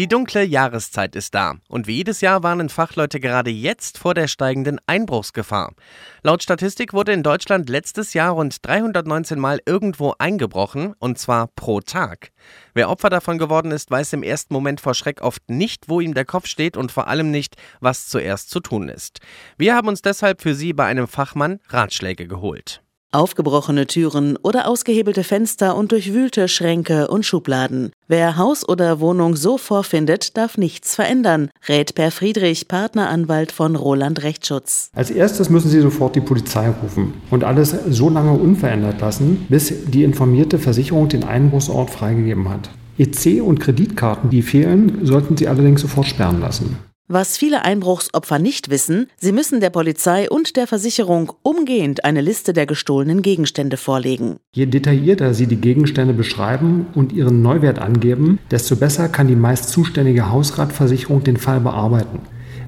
Die dunkle Jahreszeit ist da und wie jedes Jahr warnen Fachleute gerade jetzt vor der steigenden Einbruchsgefahr. Laut Statistik wurde in Deutschland letztes Jahr rund 319 Mal irgendwo eingebrochen und zwar pro Tag. Wer Opfer davon geworden ist, weiß im ersten Moment vor Schreck oft nicht, wo ihm der Kopf steht und vor allem nicht, was zuerst zu tun ist. Wir haben uns deshalb für Sie bei einem Fachmann Ratschläge geholt. Aufgebrochene Türen oder ausgehebelte Fenster und durchwühlte Schränke und Schubladen. Wer Haus oder Wohnung so vorfindet, darf nichts verändern, rät Per Friedrich, Partneranwalt von Roland Rechtsschutz. Als erstes müssen Sie sofort die Polizei rufen und alles so lange unverändert lassen, bis die informierte Versicherung den Einbruchsort freigegeben hat. EC und Kreditkarten, die fehlen, sollten Sie allerdings sofort sperren lassen. Was viele Einbruchsopfer nicht wissen, sie müssen der Polizei und der Versicherung umgehend eine Liste der gestohlenen Gegenstände vorlegen. Je detaillierter Sie die Gegenstände beschreiben und ihren Neuwert angeben, desto besser kann die meist zuständige Hausratversicherung den Fall bearbeiten.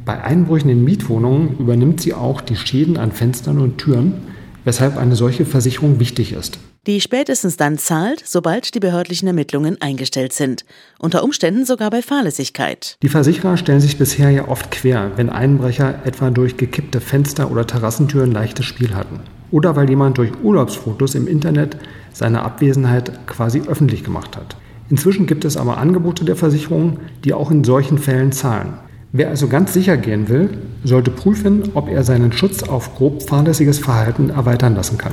Bei Einbrüchen in Mietwohnungen übernimmt sie auch die Schäden an Fenstern und Türen, weshalb eine solche Versicherung wichtig ist die spätestens dann zahlt, sobald die behördlichen Ermittlungen eingestellt sind. Unter Umständen sogar bei Fahrlässigkeit. Die Versicherer stellen sich bisher ja oft quer, wenn Einbrecher etwa durch gekippte Fenster oder Terrassentüren leichtes Spiel hatten. Oder weil jemand durch Urlaubsfotos im Internet seine Abwesenheit quasi öffentlich gemacht hat. Inzwischen gibt es aber Angebote der Versicherung, die auch in solchen Fällen zahlen. Wer also ganz sicher gehen will, sollte prüfen, ob er seinen Schutz auf grob fahrlässiges Verhalten erweitern lassen kann